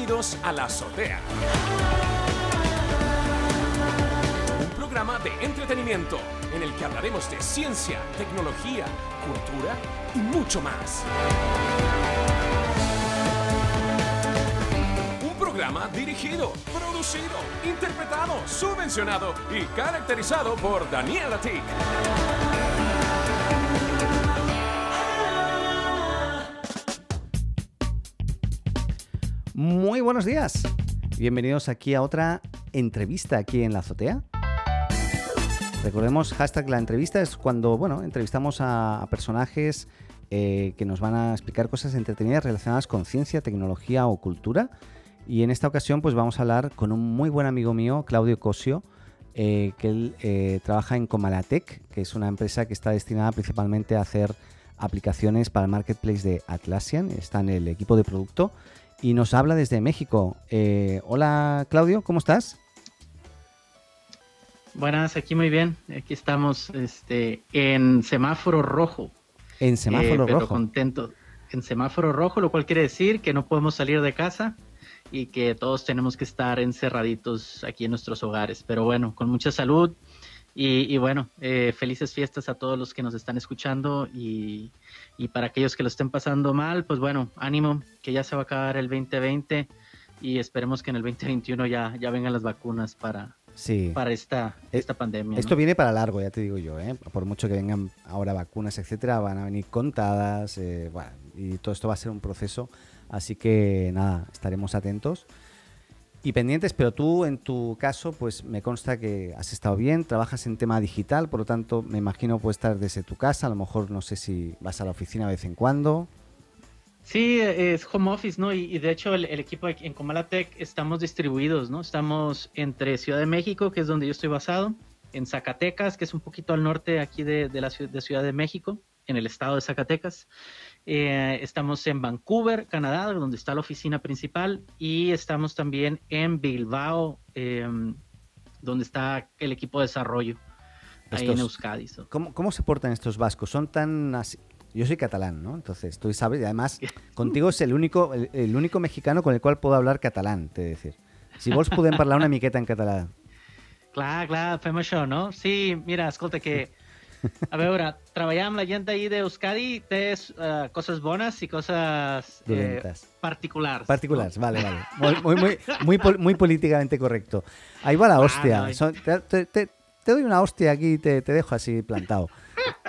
Bienvenidos a La Azotea. Un programa de entretenimiento en el que hablaremos de ciencia, tecnología, cultura y mucho más. Un programa dirigido, producido, interpretado, subvencionado y caracterizado por Daniel Atik. Muy buenos días. Bienvenidos aquí a otra entrevista aquí en la azotea. Recordemos, hashtag la entrevista es cuando, bueno, entrevistamos a, personajes eh, que nos van a explicar cosas entretenidas relacionadas con ciencia, tecnología o cultura. Y en esta ocasión, pues vamos a hablar con un muy buen amigo mío, Claudio Cosio, eh, que él eh, trabaja en Comalatec, que es una empresa que está destinada principalmente a hacer aplicaciones para el marketplace de Atlassian. Está en el equipo de producto y nos habla desde México. Eh, hola Claudio, ¿cómo estás? Buenas, aquí muy bien. Aquí estamos este, en semáforo rojo. En semáforo Eh, pero rojo. contento. En semáforo rojo, lo cual quiere decir que no podemos salir de casa y que todos tenemos que estar encerraditos aquí en nuestros hogares. Pero bueno, con mucha salud y, y bueno, eh, felices fiestas a todos los que nos están escuchando y, y para aquellos que lo estén pasando mal, pues bueno, ánimo, que ya se va a acabar el 2020 y esperemos que en el 2021 ya, ya vengan las vacunas para, Sí. para esta, Eh, esta pandemia. Esto ¿no? viene para largo, ya te digo yo, ¿eh? Por mucho que vengan ahora vacunas, etcétera, van a venir contadas, bueno, y todo esto va a ser un proceso. Así que nada, estaremos atentos y pendientes. Pero tú, en tu caso, pues me consta que has estado bien, trabajas en tema digital, por lo tanto, me imagino puedes estar desde tu casa. A lo mejor no sé si vas a la oficina de vez en cuando. Sí, es home office, ¿no? Y, y de hecho el, el equipo en Comalatec estamos distribuidos, ¿no? Estamos entre Ciudad de México, que es donde yo estoy basado, en Zacatecas, que es un poquito al norte aquí de, de la de Ciudad de México, en el estado de Zacatecas. Eh, estamos en Vancouver, Canadá, donde está la oficina principal, y estamos también en Bilbao, eh, donde está el equipo de desarrollo, ahí en Estos- Euskadi. so. ¿Cómo, cómo se portan estos vascos? Son tan así. Yo soy catalán, ¿no? Entonces, tú sabes, y además, contigo es el único, el, el único mexicano con el cual puedo hablar catalán, te decir. Si vos podem parlar una miqueta en català. Clar, clar, fem això, no? Sí, mira, escolta, que... A veure, treballar amb la gent d'ahir d'Euskadi té uh, coses bones i coses eh, Dolentes. particulars. Particulares, vale, vale. Muy, muy, muy, muy, pol- muy políticamente correcto. Ahí va la hostia. no, Son- te, te- te- doy una hostia aquí y te, te dejo así plantado.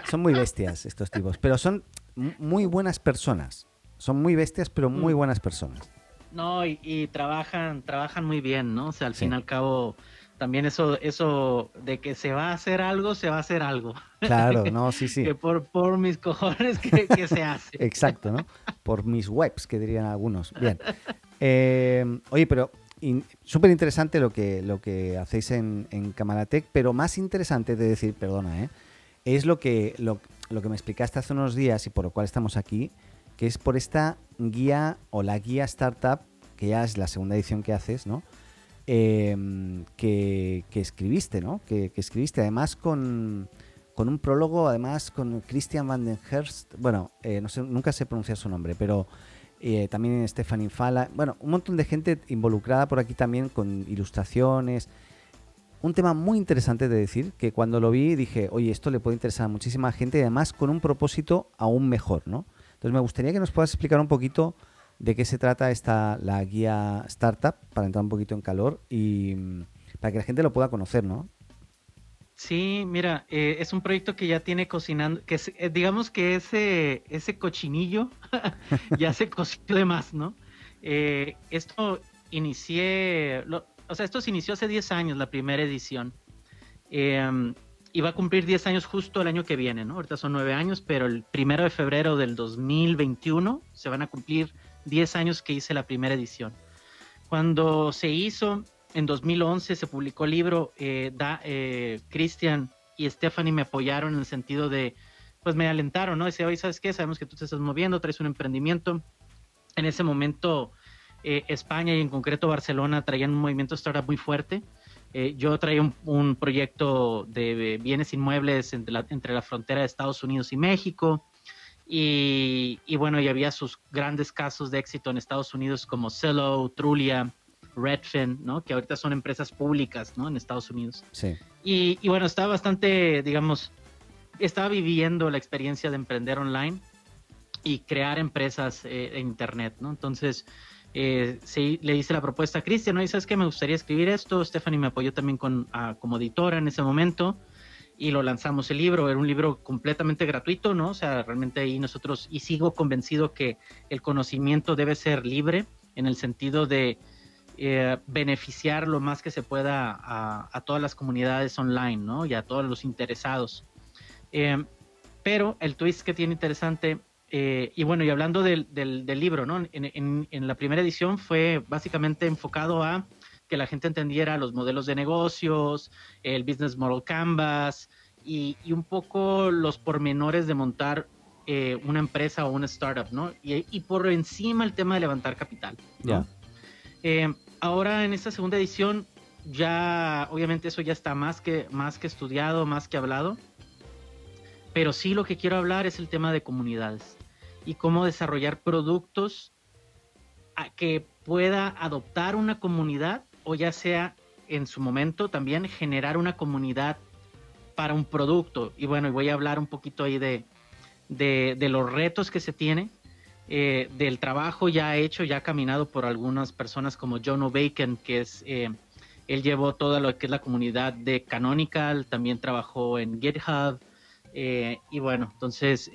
Son muy bestias estos tipos, pero son muy buenas personas. Son muy bestias, pero muy Mm. buenas personas. No, y, y trabajan, trabajan muy bien, ¿no? O sea, al Sí. fin y al cabo, también eso, eso de que se va a hacer algo, se va a hacer algo. Claro, no, sí, sí. Que por, por mis cojones que, que se hace. Exacto, ¿no? Por mis webs, que dirían algunos. Bien. Eh, oye, pero in- súper interesante lo que, lo que hacéis en, en Camaratec, pero más interesante de decir, perdona, ¿eh? es lo que, lo, lo que me explicaste hace unos días y por lo cual estamos aquí, que es por esta guía o la guía startup, que ya es la segunda edición que haces, ¿no? Eh, que, que escribiste, ¿no? Que, que escribiste además con, con un prólogo, además con Christian van den Herst, bueno, eh, no sé, nunca sé pronunciar su nombre, pero eh, también Stephanie Fala, bueno, un montón de gente involucrada por aquí también con ilustraciones. Un tema muy interesante de decir, que cuando lo vi dije, oye, esto le puede interesar a muchísima gente y además con un propósito aún mejor, ¿no? Entonces me gustaría que nos puedas explicar un poquito de qué se trata esta la guía startup para entrar un poquito en calor y mm, para que la gente lo pueda conocer, ¿no? Sí, mira, eh, es un proyecto que ya tiene cocinando, que eh, digamos que ese, ese cochinillo ya se coció de más, ¿no? Eh, esto inicié, lo- o sea, esto se inició hace 10 años, la primera edición. Eh, y va a cumplir 10 años justo el año que viene, ¿no? Ahorita son 9 años, pero el primero de febrero del 2021 se van a cumplir 10 años que hice la primera edición. Cuando se hizo, en 2011 se publicó el libro, eh, eh, Christian y Stephanie me apoyaron en el sentido de, pues me alentaron, ¿no? Dice, oye, ¿sabes qué? Sabemos que tú te estás moviendo, traes un emprendimiento. En ese momento, eh, España y en concreto Barcelona traían un movimiento startup muy fuerte. Eh, yo traía un, proyecto de bienes inmuebles entre la frontera de Estados Unidos y México. Y, y, bueno, y había sus grandes casos de éxito en Estados Unidos como Cello, Trulia, Redfin, ¿no? Que ahorita son empresas públicas, ¿no? En Estados Unidos. Sí. Y, y bueno, estaba bastante, digamos, estaba viviendo la experiencia de emprender online y crear empresas eh, en Internet, ¿no? Entonces, eh, sí, le hice la propuesta a Cristian, ¿no? Y sabes que me gustaría escribir esto. Stephanie me apoyó también con, como editora en ese momento y lo lanzamos el libro. Era un libro completamente gratuito, ¿no? O sea, realmente ahí nosotros, y sigo convencido que el conocimiento debe ser libre en el sentido de eh, beneficiar lo más que se pueda a, todas las comunidades online, ¿no? Y a todos los interesados. Eh, pero el twist que tiene interesante, eh, y bueno, y hablando del, del, libro, ¿no? En, en, la primera edición fue básicamente enfocado a que la gente entendiera los modelos de negocios, el Business Model Canvas y, y un poco los pormenores de montar una empresa o una startup, ¿no? Y, y, por encima el tema de levantar capital. ¿no? Eh, ahora en esta segunda edición ya, obviamente eso ya está más que, más que estudiado, más que hablado, pero sí lo que quiero hablar es el tema de comunidades y cómo desarrollar productos a que pueda adoptar una comunidad o ya sea en su momento también generar una comunidad para un producto. Y bueno, voy a hablar un poquito ahí de, de, de los retos que se tiene eh, del trabajo ya hecho, ya caminado por algunas personas como John O'Bacon, que es, eh, él llevó toda lo que es la comunidad de Canonical, también trabajó en GitHub, eh, y bueno, entonces,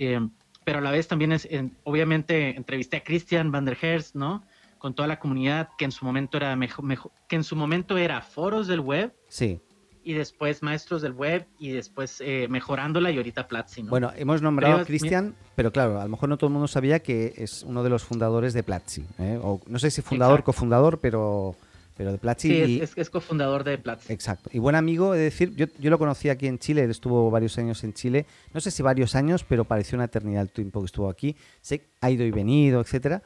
pero a la vez también es, obviamente, entrevisté a Christian van der Herst, ¿no? Con toda la comunidad que en su momento era mejor, mejor, que en su momento era foros del web. Sí y después Maestros del Web y después eh, mejorándola y ahorita Platzi. Bueno, hemos nombrado a Cristian, pero claro, a lo mejor no todo el mundo sabía que es uno de los fundadores de Platzi. ¿eh? O, no sé si fundador, cofundador, pero, pero de Platzi. Sí, es, cofundador de Platzi. Exacto. Y buen amigo, es decir, yo, yo lo conocí aquí en Chile, él estuvo varios años en Chile, no sé si varios años, pero pareció una eternidad el tiempo que estuvo aquí. Sé, ha ido y venido, etcétera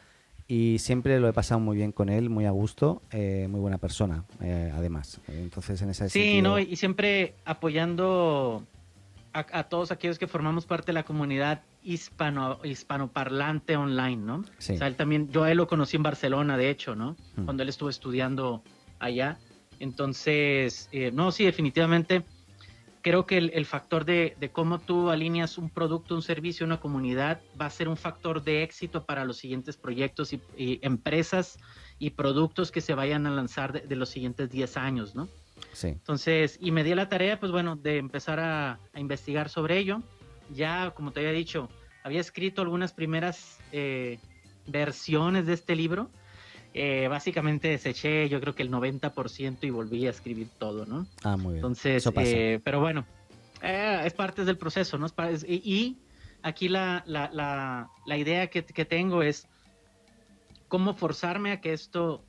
y siempre lo he pasado muy bien con él, muy a gusto, eh, muy buena persona, eh, además. Entonces, en esa Sí, no, y siempre apoyando a, todos aquellos que formamos parte de la comunidad hispano hispanoparlante online, ¿no? O sea, él también, yo a él lo conocí en Barcelona, de hecho, ¿no? Mm. Cuando él estuvo estudiando allá. Entonces, eh, no, sí, definitivamente creo que el, factor de, cómo tú alineas un producto, un servicio, una comunidad va a ser un factor de éxito para los siguientes proyectos y, empresas y productos que se vayan a lanzar de, los siguientes 10 años, ¿no? Sí. Entonces, y me di la tarea, pues bueno, de empezar a, investigar sobre ello. Ya, como te había dicho, había escrito algunas primeras eh, versiones de este libro eh, básicamente deseché yo creo que el 90% y volví a escribir todo, ¿no? Ah, muy bien. Entonces, eh, pero bueno, eh, es parte del proceso, ¿no? y, aquí la, la, la, idea que, que, tengo es cómo forzarme a que esto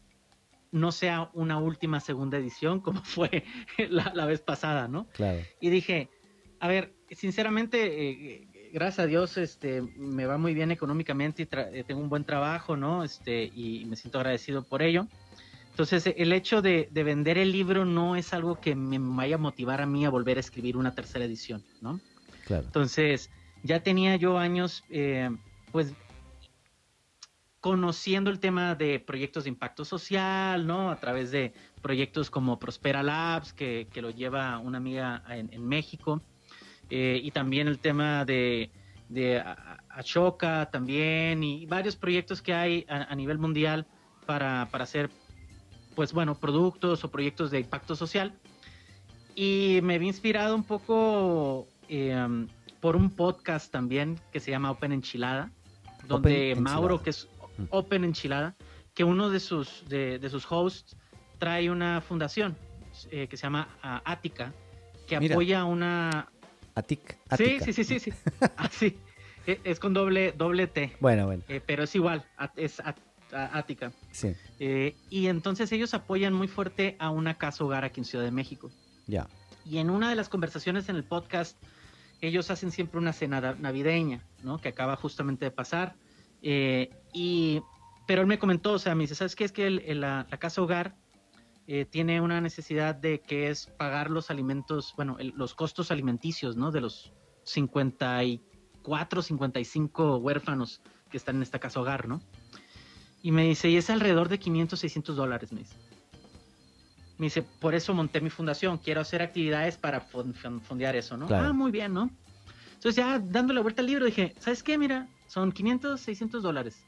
no sea una última segunda edición como fue la, la vez pasada, ¿no? Claro. Y dije, a ver, sinceramente, gracias a Dios, este, me va muy bien económicamente y eh, tengo un buen trabajo, ¿no? Este, y me siento agradecido por ello. Entonces, el hecho de, vender el libro no es algo que me vaya a motivar a mí a volver a escribir una tercera edición, ¿no? Claro. Entonces, ya tenía yo años, eh, pues, conociendo el tema de proyectos de impacto social, ¿no? A través de proyectos como Prospera Labs, que, lo lleva una amiga en México. Eh, y también el tema de, de Ashoka también y varios proyectos que hay a, nivel mundial para, para, hacer, pues bueno, productos o proyectos de impacto social. Y me vi inspirado un poco em, por un podcast también que se llama Open Enchilada, donde Mauro, que es mm. Open Enchilada, que uno de sus, de, de sus hosts trae una fundación eh, que se llama Ática, que apoya una, Atic. Sí, sí, sí, sí, sí. Ah, e, es con doble, doble T. Bueno, bueno. Eh, pero es igual, es Ática. Sí. Eh, y entonces ellos apoyan muy fuerte a una casa hogar aquí en Ciudad de México. Ya. Y en una de las conversaciones en el podcast, ellos hacen siempre una cena navideña, ¿no? Que acaba justamente de pasar. Eh, y, pero él me comentó, o sea, me dice, ¿sabes qué? Es que la, la casa hogar eh, tiene una necesidad de que es pagar los alimentos, bueno, los costos alimenticios, ¿no? De los 50 y 54, 55 huérfanos que están en esta casa hogar, ¿no? Y me dice, y es alrededor de 500, 600 dólares, me dice. Me dice, por eso monté mi fundación, quiero hacer actividades para fondear eso, ¿no? Ah, muy bien, ¿no? Entonces ya dándole vuelta al libro dije, ¿sabes qué? Mira, son 500, 600 dólares.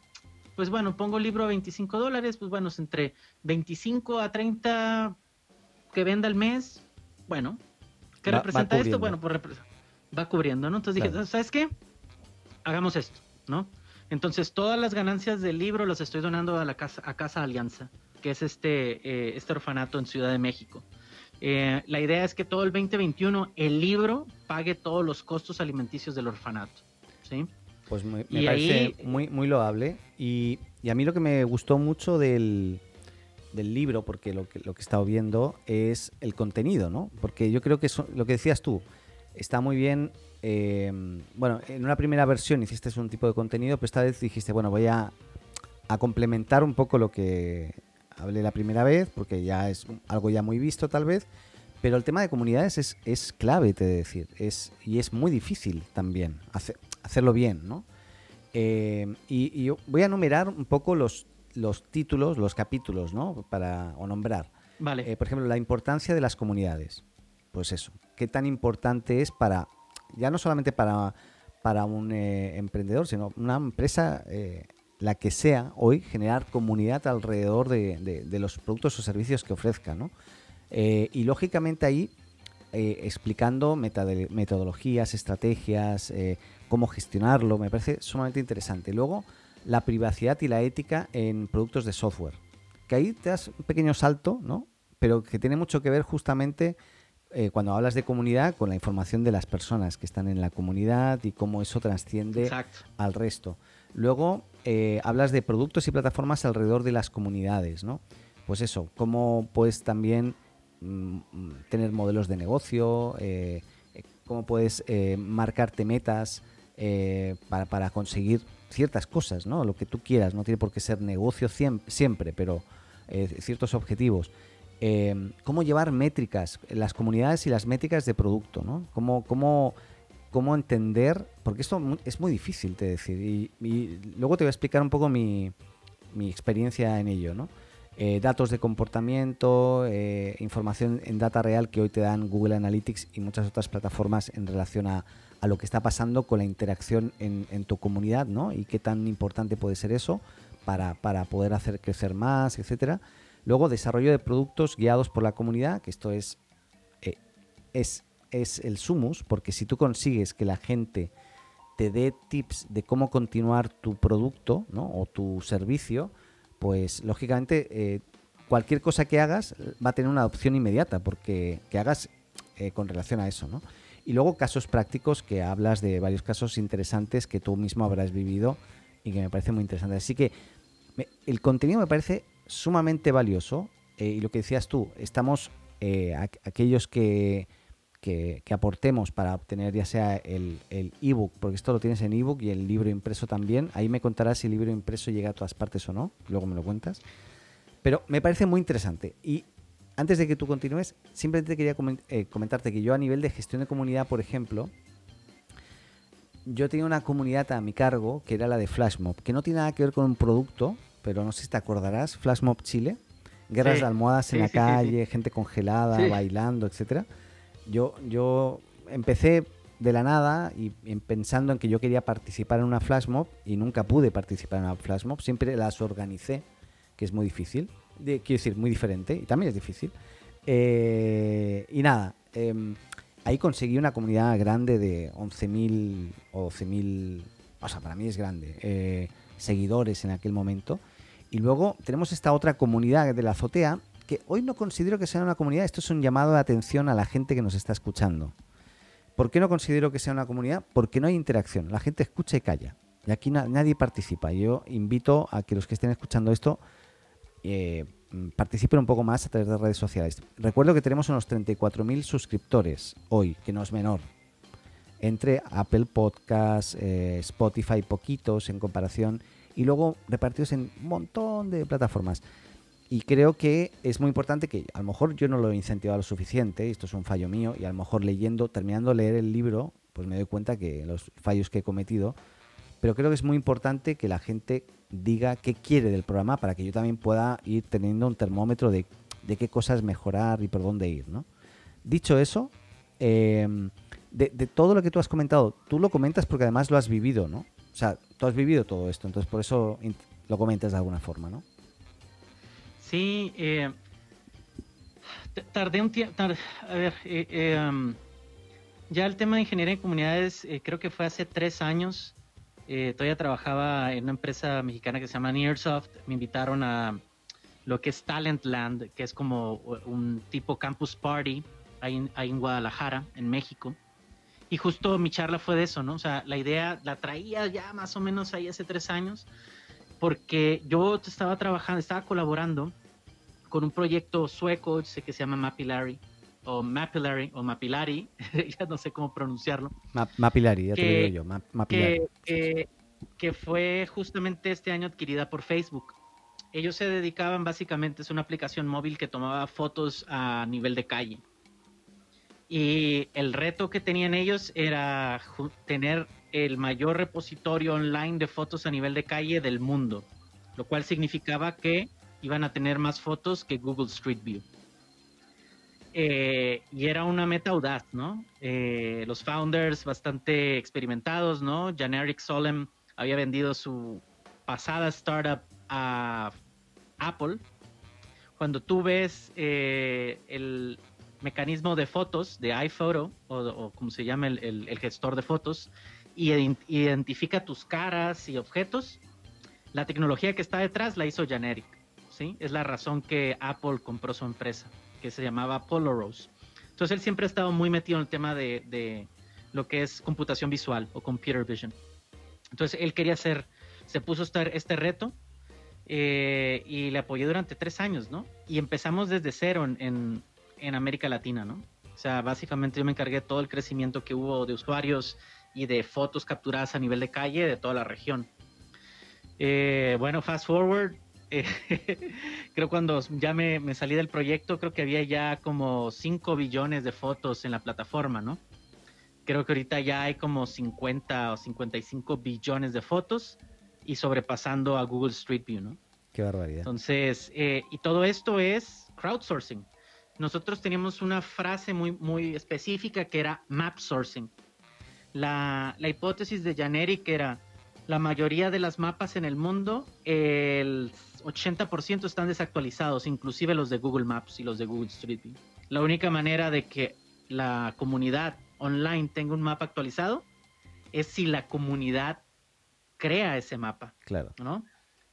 Pues bueno, pongo el libro a 25 dólares, pues bueno, es entre 25 a 30 que venda al mes. Bueno, ¿qué representa esto? Bueno, pues va cubriendo, ¿no? Entonces dije, ¿sabes qué? Hagamos esto, ¿no? Entonces todas las ganancias del libro las estoy donando a la casa, a Casa Alianza, que es este, eh, este orfanato en Ciudad de México. Eh, la idea es que todo el 2021 el libro pague todos los costos alimenticios del orfanato. ¿sí? Pues me, parece muy, muy loable. Y, a mí lo que me gustó mucho del, libro, porque lo que, lo que he estado viendo, es el contenido, ¿no? Porque yo creo que lo que decías tú, está muy bien. Eh, bueno, en una primera versión hiciste un tipo de contenido, pero esta vez dijiste, bueno, voy a, a complementar un poco lo que hablé la primera vez, porque ya es algo ya muy visto tal vez, pero el tema de comunidades es, es clave, te de decir, es, y es muy difícil también hacerlo bien, ¿no? Eh, y, voy a enumerar un poco los, los títulos, los capítulos, ¿no? Para, o nombrar. Vale. Eh, por ejemplo, la importancia de las comunidades. Pues eso, qué tan importante es para, ya no solamente para, para un eh, emprendedor, sino una empresa la que sea hoy, generar comunidad alrededor de, los productos o servicios que ofrezca. ¿no? Y lógicamente ahí eh, explicando metodologías, estrategias, eh, cómo gestionarlo, me parece sumamente interesante. Luego, la privacidad y la ética en productos de software. Que ahí te das un pequeño salto, ¿no? pero que tiene mucho que ver justamente cuando hablas de comunidad con la información de las personas que están en la comunidad y cómo eso trasciende al resto. Luego, eh, hablas de productos y plataformas alrededor de las comunidades, ¿no? Pues eso, cómo puedes también tener modelos de negocio, eh, eh, cómo puedes marcarte metas para, conseguir ciertas cosas, ¿no? Lo que tú quieras, no tiene por qué ser negocio siempre, pero ciertos objetivos. cómo llevar métricas, las comunidades y las métricas de producto, ¿no? Cómo, cómo cómo entender, porque esto es muy difícil de decir, y, luego te voy a explicar un poco mi, experiencia en ello, ¿no? Eh, datos de comportamiento, eh, información en data real que hoy te dan Google Analytics y muchas otras plataformas en relación a, lo que está pasando con la interacción en, tu comunidad, ¿no? Y qué tan importante puede ser eso para, poder hacer crecer más, etcétera. Luego, desarrollo de productos guiados por la comunidad, que esto es, eh, es es el sumus, porque si tú consigues que la gente te dé tips de cómo continuar tu producto o tu servicio, pues lógicamente eh, cualquier cosa que hagas va a tener una adopción inmediata, porque que hagas eh, con relación a eso. ¿no? Y luego casos prácticos que hablas de varios casos interesantes que tú mismo habrás vivido y que me parece muy interesante. Así que el contenido me parece sumamente valioso eh, y lo que decías tú, estamos aquellos que que, aportemos para obtener ya sea el ebook, porque esto lo tienes en ebook y el libro impreso también. Ahí me contarás si el libro impreso llega a todas partes o no, luego me lo cuentas. Pero me parece muy interesante. Y antes de que tú continúes, simplemente quería eh, comentarte que yo a nivel de gestión de comunidad, por ejemplo, yo tenía una comunidad a mi cargo que era la de Flashmob, que no tiene nada que ver con un producto, pero no sé si te acordarás, Flashmob Chile, guerras de almohadas en la calle, gente congelada, bailando, etcétera yo, yo empecé de la nada y, pensando en que yo quería participar en una flash mob y nunca pude participar en una flash mob, siempre las organicé, que es muy difícil, quiero decir, muy diferente y también es difícil. Eh, y nada, em, ahí conseguí una comunidad grande de 11.000 o 12.000, o sea, para mí es grande, eh, seguidores en aquel momento. Y luego tenemos esta otra comunidad de la azotea que hoy no considero que sea una comunidad, esto es un llamado de atención a la gente que nos está escuchando. ¿Por qué no considero que sea una comunidad? Porque no hay interacción, la gente escucha y calla. Y aquí nadie participa. Yo invito a que los que estén escuchando esto eh, participen un poco más a través de redes sociales. Recuerdo que tenemos unos 34.000 suscriptores hoy, que no es menor. Entre Apple Podcasts, eh, Spotify, poquitos en comparación, y luego repartidos en un montón de plataformas. Y creo que es muy importante que a lo mejor yo no lo he incentivado lo suficiente, esto es un fallo mío, y a lo mejor leyendo, terminando de leer el libro, pues me doy cuenta que los fallos que he cometido, pero creo que es muy importante que la gente diga qué quiere del programa para que yo también pueda ir teniendo un termómetro de, de qué cosas mejorar y por dónde ir, ¿no? Dicho eso, em, de, de, todo lo que tú has comentado, tú lo comentas porque además lo has vivido, ¿no? O sea, tú has vivido todo esto, entonces por eso lo comentas de alguna forma, ¿no? Sí, eh, tardé un tiempo, a ver, eh, eh, um, ya el tema de ingeniería en comunidades creo que fue hace tres años. todavía trabajaba en una empresa mexicana que se llama Nearsoft. Me invitaron a lo que es Talentland, que es como un tipo campus party ahí, ahí en Guadalajara, en México. Y justo mi charla fue de eso, ¿no? O sea, la idea la traía ya más o menos ahí hace tres años, porque yo estaba trabajando, estaba colaborando con un proyecto sueco, sé que se llama Mapillary, o Mapillary, o Mapillary, ya no sé cómo pronunciarlo. Mapillary, ya te lo digo yo, Mapillary. Que, que fue justamente este año adquirida por Facebook. Ellos se dedicaban básicamente, es una aplicación móvil que tomaba fotos a nivel de calle y el reto que tenían ellos era tener el mayor repositorio online de fotos a nivel de calle del mundo, lo cual significaba que iban a tener más fotos que Google Street View. Eh, y era una meta audaz, ¿no? Eh, los founders bastante experimentados, ¿no? Jan Eric Solem había vendido su pasada startup a Apple. Cuando tú ves eh, el, mecanismo de fotos de iPhoto o, como se llama el, gestor de fotos y identifica tus caras y objetos. La tecnología que está detrás la hizo Janeric, ¿sí? Es la razón que Apple compró su empresa, que se llamaba Polaros. Entonces él siempre ha estado muy metido en el tema de, lo que es computación visual o computer vision. Entonces él quería hacer, se puso este, este reto eh, y le apoyé durante tres años, ¿no? Y empezamos desde cero en, en América Latina, ¿no? O sea, básicamente yo me encargué de todo el crecimiento que hubo de usuarios y de fotos capturadas a nivel de calle de toda la región. Eh, bueno, fast forward, eh, creo cuando ya me, me, salí del proyecto, creo que había ya como 5 billones de fotos en la plataforma, ¿no? Creo que ahorita ya hay como 50 o 55 billones de fotos y sobrepasando a Google Street View, ¿no? Qué barbaridad. Entonces, eh, y todo esto es crowdsourcing nosotros teníamos una frase muy, muy específica que era map sourcing. La, la hipótesis de Janeric era la mayoría de las mapas en el mundo, el 80% están desactualizados, inclusive los de Google Maps y los de Google Street View. La única manera de que la comunidad online tenga un mapa actualizado es si la comunidad crea ese mapa. Claro. ¿no?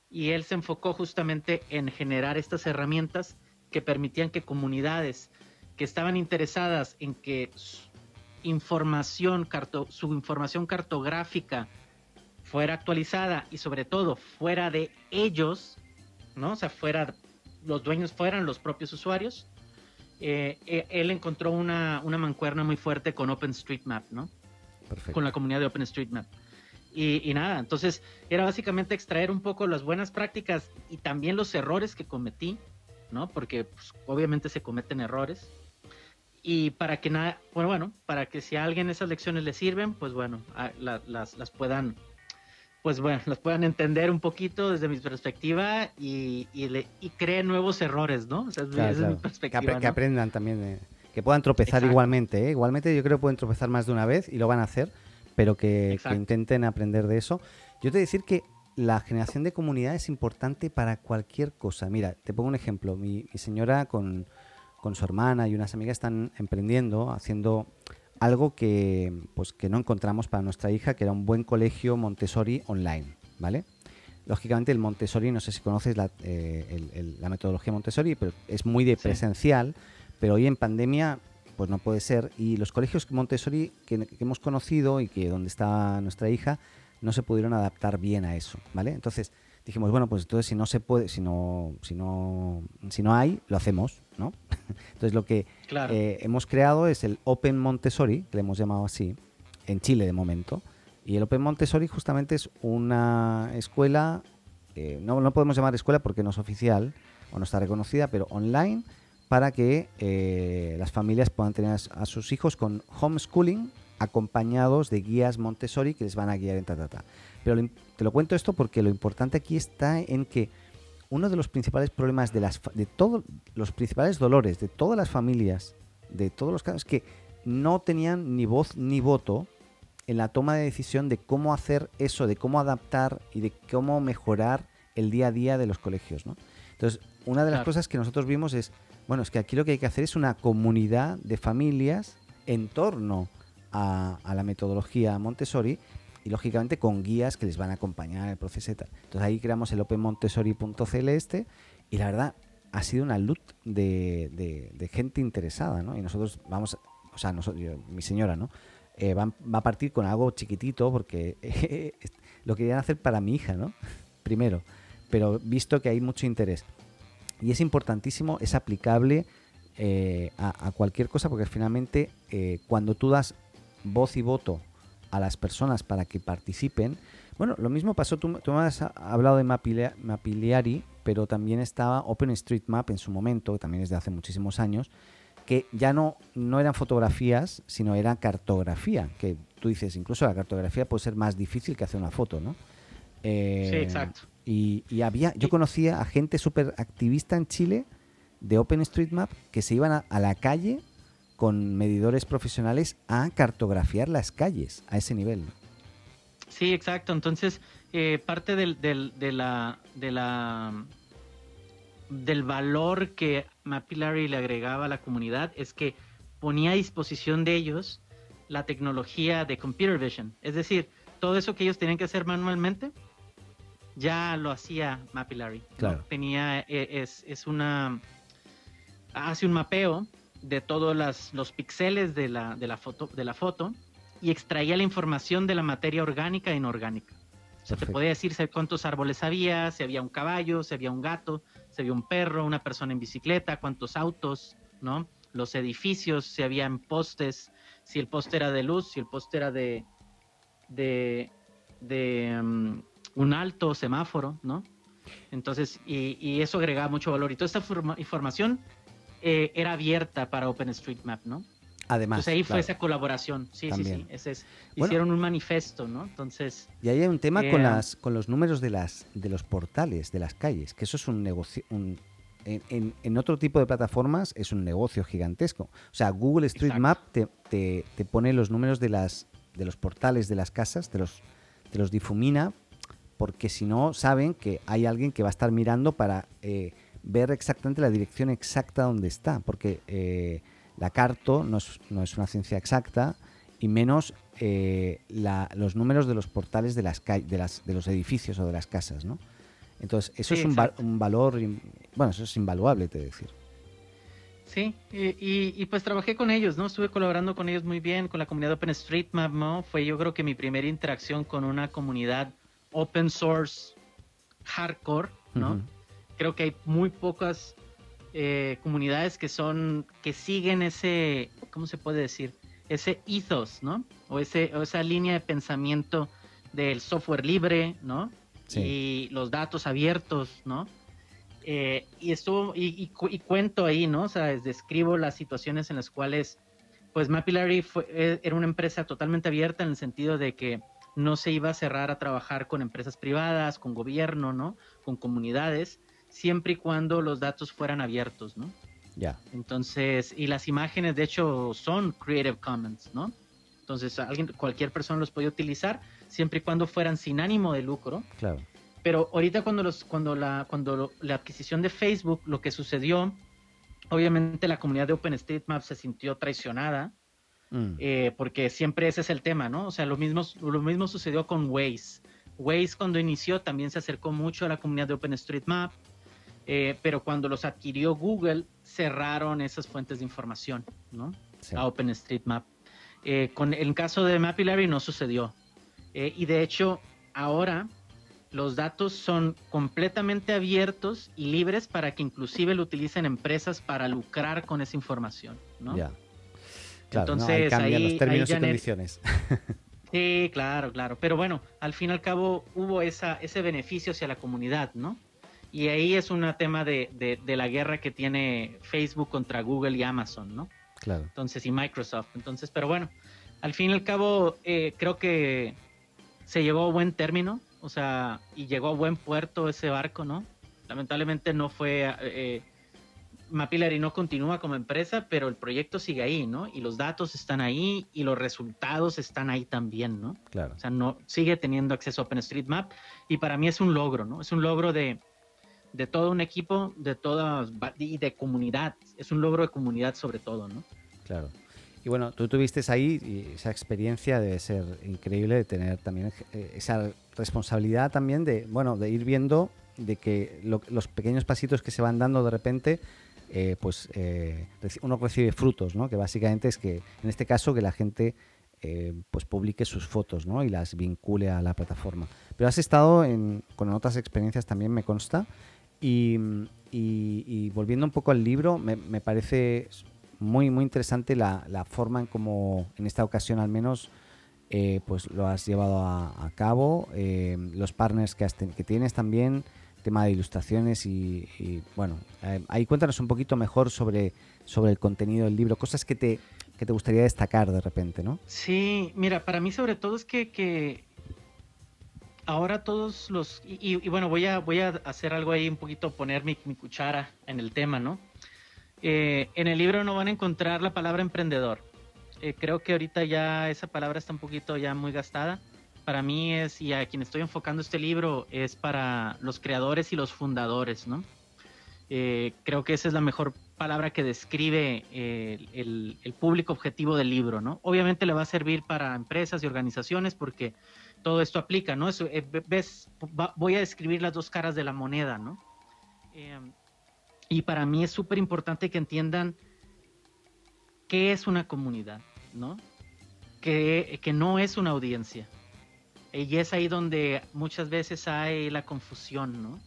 Y él se enfocó justamente en generar estas herramientas que permitían que comunidades que estaban interesadas en que su información, su información cartográfica fuera actualizada y sobre todo fuera de ellos, ¿no? O sea, fuera, los dueños fueran los propios usuarios, eh, eh, él encontró una, una, mancuerna muy fuerte con OpenStreetMap, ¿no? Perfecto. Con la comunidad de OpenStreetMap. Y, y, nada, entonces era básicamente extraer un poco las buenas prácticas y también los errores que cometí ¿no? Porque pues, obviamente se cometen errores. Y para que nada, bueno, bueno, para que si a alguien esas lecciones le sirven, pues bueno, las, las puedan, pues bueno, las puedan entender un poquito desde mi perspectiva y, y, y creen nuevos errores, ¿no? O sea, es, mi perspectiva. Que, aprendan también, eh, que puedan tropezar igualmente, ¿eh? Igualmente yo creo que pueden tropezar más de una vez y lo van a hacer, pero que, que intenten aprender de eso. Yo te decir que la generación de comunidad es importante para cualquier cosa. Mira, te pongo un ejemplo. Mi, señora con, su hermana y unas amigas están emprendiendo, haciendo algo que, pues, que no encontramos para nuestra hija, que era un buen colegio Montessori online, ¿vale? Lógicamente el Montessori, no sé si conoces la, eh, la metodología Montessori, pero es muy de presencial, pero hoy en pandemia pues no puede ser. Y los colegios Montessori que, que hemos conocido y que donde está nuestra hija, no se pudieron adaptar bien a eso, ¿vale? Entonces dijimos, bueno, pues entonces si no se puede, si no, si no, si no hay, lo hacemos, ¿no? entonces lo que eh, hemos creado es el Open Montessori, que le hemos llamado así, en Chile de momento. Y el Open Montessori justamente es una escuela, eh, no, no podemos llamar escuela porque no es oficial o no está reconocida, pero online para que eh, las familias puedan tener a sus hijos con homeschooling acompañados de guías Montessori que les van a guiar en ta, ta, ta. Pero te lo cuento esto porque lo importante aquí está en que uno de los principales problemas de las de todos los principales dolores de todas las familias, de todos los casos, es que no tenían ni voz ni voto en la toma de decisión de cómo hacer eso, de cómo adaptar y de cómo mejorar el día a día de los colegios. ¿no? Entonces, una de las cosas que nosotros vimos es, bueno, es que aquí lo que hay que hacer es una comunidad de familias en torno a, la metodología Montessori y lógicamente con guías que les van a acompañar en el proceso. Entonces ahí creamos el openmontessori.cl este y la verdad ha sido una luz de, gente interesada, ¿no? Y nosotros vamos, o sea, nosotros, mi señora, ¿no? Eh, va, a partir con algo chiquitito porque lo querían hacer para mi hija, ¿no? Primero, pero visto que hay mucho interés. Y es importantísimo, es aplicable eh, a, cualquier cosa porque finalmente eh, cuando tú das voz y voto a las personas para que participen, bueno, lo mismo pasó, tú, tú me has hablado de Mapiliari, pero también estaba OpenStreetMap en su momento, que también es de hace muchísimos años, que ya no, no eran fotografías, sino era cartografía, que tú dices, incluso la cartografía puede ser más difícil que hacer una foto, ¿no? Eh, sí, exacto. Y, había, yo conocía a gente súper activista en Chile de OpenStreetMap que se iban a, la calle con medidores profesionales a cartografiar las calles a ese nivel. Sí, exacto. Entonces, eh, parte del, del, de la, de la del valor que Mapillary le agregaba a la comunidad es que ponía a disposición de ellos la tecnología de computer vision. Es decir, todo eso que ellos tenían que hacer manualmente, ya lo hacía Mapillary. Claro. Tenía, e, es, es, una, hace un mapeo de todos las, los píxeles de la, de, la foto, de la foto y extraía la información de la materia orgánica e inorgánica. Se te podía decir cuántos árboles había, si había un caballo, si había un gato, si había un perro, una persona en bicicleta, cuántos autos, ¿no? Los edificios, si habían postes, si el poste era de luz, si el poste era de, de, de mm, un alto semáforo, ¿no? Entonces, y, eso agregaba mucho valor. Y toda esta información eh, era abierta para OpenStreetMap, ¿no? Además. Entonces ahí fue esa colaboración. Sí, sí, sí. Ese es. Hicieron un manifesto, ¿no? Entonces. Y ahí hay un tema con, eh, las, con los números de, las, de los portales, de las calles, que eso es un negocio. en, en, otro tipo de plataformas es un negocio gigantesco. O sea, Google Street Map te, te, te, pone los números de, las, de los portales de las casas, te los, te los difumina, porque si no, saben que hay alguien que va a estar mirando para eh, ver exactamente la dirección exacta donde está. Porque. Eh, la carto no es, no es una ciencia exacta y menos eh, los números de los portales de, las, de, las, de los edificios o de las casas, ¿no? Entonces, eso es un, un, valor, bueno, eso es invaluable, te decir. Sí, y, y, pues trabajé con ellos, ¿no? Estuve colaborando con ellos muy bien, con la comunidad OpenStreetMap, ¿no? Fue yo creo que mi primera interacción con una comunidad open source hardcore, ¿no? Creo que hay muy pocas eh, comunidades que son, que siguen ese, ¿cómo se puede decir? Ese ethos, ¿no? O, ese, o esa línea de pensamiento del software libre, ¿no? Y los datos abiertos, ¿no? Eh, y estuvo, y, cuento ahí, ¿no? O sea, describo las situaciones en las cuales, pues Mapillary fue, e, era una empresa totalmente abierta en el sentido de que no se iba a cerrar a trabajar con empresas privadas, con gobierno, ¿no? Con comunidades, siempre y cuando los datos fueran abiertos, ¿no? Ya. Entonces, y las imágenes de hecho son Creative Commons, ¿no? Entonces, alguien, cualquier persona los puede utilizar siempre y cuando fueran sin ánimo de lucro. Claro. Pero ahorita cuando los, cuando la, cuando la adquisición de Facebook, lo que sucedió, obviamente la comunidad de OpenStreetMap se sintió traicionada, mm. eh, porque siempre ese es el tema, ¿no? O sea, lo mismo, lo mismo sucedió con Waze. Waze cuando inició también se acercó mucho a la comunidad de OpenStreetMap. Eh, pero cuando los adquirió Google, cerraron esas fuentes de información, ¿no? A OpenStreetMap. Eh, con el caso de Mapillary no sucedió. Eh, y de hecho, ahora los datos son completamente abiertos y libres para que inclusive lo utilicen empresas para lucrar con esa información, ¿no? Ya. Entonces, ahí, los términos y condiciones. Sí, claro, claro. Pero bueno, al fin y al cabo hubo esa, ese beneficio hacia la comunidad, ¿no? Y ahí es un tema de, de, la guerra que tiene Facebook contra Google y Amazon, ¿no? Claro. Entonces, y Microsoft. Entonces, pero bueno, al fin y al cabo, eh, creo que se llegó a buen término, o sea, y llegó a buen puerto ese barco, ¿no? Lamentablemente no fue, eh, Mapillary no continúa como empresa, pero el proyecto sigue ahí, ¿no? Y los datos están ahí y los resultados están ahí también, ¿no? Claro. O sea, no, sigue teniendo acceso a OpenStreetMap y para mí es un logro, ¿no? Es un logro de, de todo un equipo, de todas y de comunidad. Es un logro de comunidad sobre todo, ¿no? Claro. Y bueno, tú tuviste ahí esa experiencia debe ser increíble de tener también eh, esa responsabilidad también de, bueno, de ir viendo de que los pequeños pasitos que se van dando de repente, eh, pues eh, uno recibe frutos, ¿no? Que básicamente es que, en este caso, que la gente pues publique sus fotos, ¿no? Y las vincule a la plataforma. Pero has estado en, con otras experiencias también, me consta. Y, volviendo un poco al libro, me, parece muy, muy interesante la, la forma en cómo, en esta ocasión al menos, eh, pues lo has llevado a, cabo, eh, los partners que, que tienes también, tema de ilustraciones y, bueno, eh, ahí cuéntanos un poquito mejor sobre, sobre el contenido del libro, cosas que te, que te gustaría destacar de repente, ¿no? Sí, mira, para mí sobre todo es que, que ahora todos los, y, bueno, voy a, voy a hacer algo ahí un poquito, poner mi, mi cuchara en el tema, ¿no? Eh, en el libro no van a encontrar la palabra emprendedor. Eh, creo que ahorita ya esa palabra está un poquito ya muy gastada. Para mí es, y a quien estoy enfocando este libro, es para los creadores y los fundadores, ¿no? Eh, creo que esa es la mejor palabra que describe el, público objetivo del libro, ¿no? Obviamente le va a servir para empresas y organizaciones porque todo esto aplica, ¿no? ves, voy a describir las dos caras de la moneda, ¿no? Y para mí es súper importante que entiendan qué es una comunidad, ¿no? Que, que, no es una audiencia. Y es ahí donde muchas veces hay la confusión, ¿no?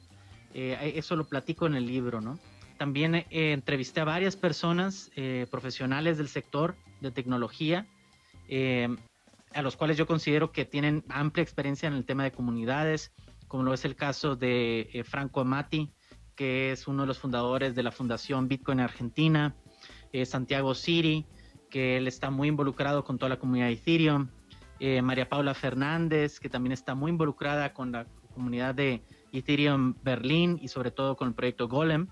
Eh, eso lo platico en el libro, ¿no? También eh, entrevisté a varias personas eh, profesionales del sector de tecnología, a los cuales yo considero que tienen amplia experiencia en el tema de comunidades, como lo es el caso de Franco Amati, que es uno de los fundadores de la Fundación Bitcoin Argentina, eh, Santiago Siri, que él está muy involucrado con toda la comunidad de Ethereum, eh, María Paula Fernández, que también está muy involucrada con la comunidad de Ethereum Berlín y sobre todo con el proyecto Golem.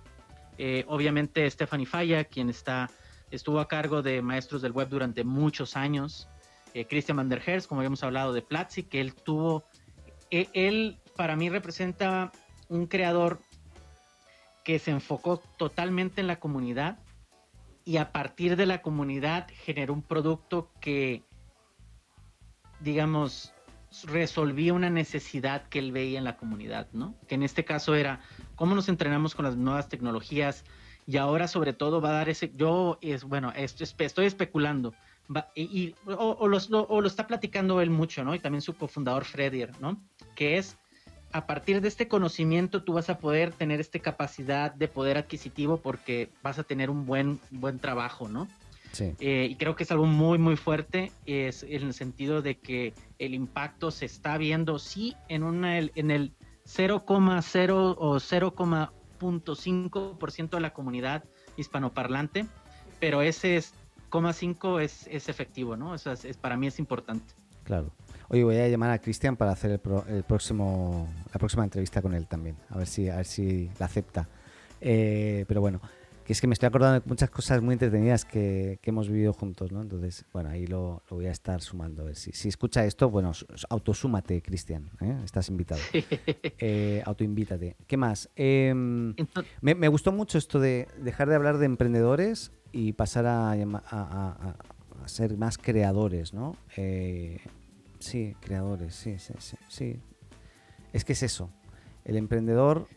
Eh, obviamente Stephanie Falla, quien está, estuvo a cargo de Maestros del Web durante muchos años. Christian van der Herz, como habíamos hablado de Platzi, que él tuvo, él para mí representa un creador que se enfocó totalmente en la comunidad y a partir de la comunidad generó un producto que, digamos, resolvía una necesidad que él veía en la comunidad, ¿no? Que en este caso era cómo nos entrenamos con las nuevas tecnologías y ahora sobre todo va a dar ese, yo es bueno, estoy especulando y, o, lo, o, lo, está platicando él mucho, ¿no? Y también su cofundador Fredier, ¿no? Que es a partir de este conocimiento tú vas a poder tener esta capacidad de poder adquisitivo porque vas a tener un buen, buen trabajo, ¿no? Sí. Eh, y creo que es algo muy, muy fuerte, es en el sentido de que el impacto se está viendo, sí, en, una, en el 0,0 o 0,5% de la comunidad hispanoparlante, pero ese es, 0,5 es, es efectivo, ¿no? Es, para mí es importante. Claro. Oye, voy a llamar a Cristian para hacer el, próximo, la próxima entrevista con él también, a ver si, a ver si la acepta. Eh, pero bueno, que es que me estoy acordando de muchas cosas muy entretenidas que, hemos vivido juntos, ¿no? Entonces, bueno, ahí lo, voy a estar sumando. A ver si, si escucha esto, bueno, autosúmate, Cristian, ¿eh? estás invitado. Eh, autoinvítate. ¿Qué más? Em, me, gustó mucho esto de dejar de hablar de emprendedores y pasar a, a, a ser más creadores, ¿no? Eh, Sí, creadores, sí, sí, sí, Es que es eso. El emprendedor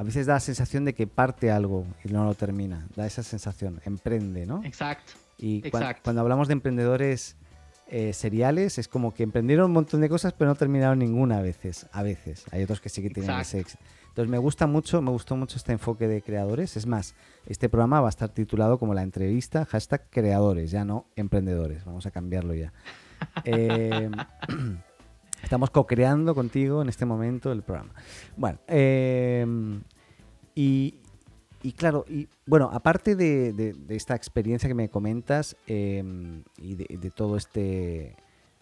a veces da la sensación de que parte algo y no lo termina. Da esa sensación. Emprende, ¿no? Exacto. Y cuando hablamos de emprendedores eh, seriales, es como que emprendieron un montón de cosas, pero no terminaron ninguna a veces. A veces. Hay otros que sí que tienen ese éxito. Entonces me gusta mucho, me gustó mucho este enfoque de creadores. Es más, este programa va a estar titulado como la entrevista, hashtag creadores, ya no emprendedores. Vamos a cambiarlo ya. Eh, estamos co-creando contigo en este momento el programa. Bueno, eh, y y claro, y bueno, aparte de, esta experiencia que me comentas em, y de, todo este,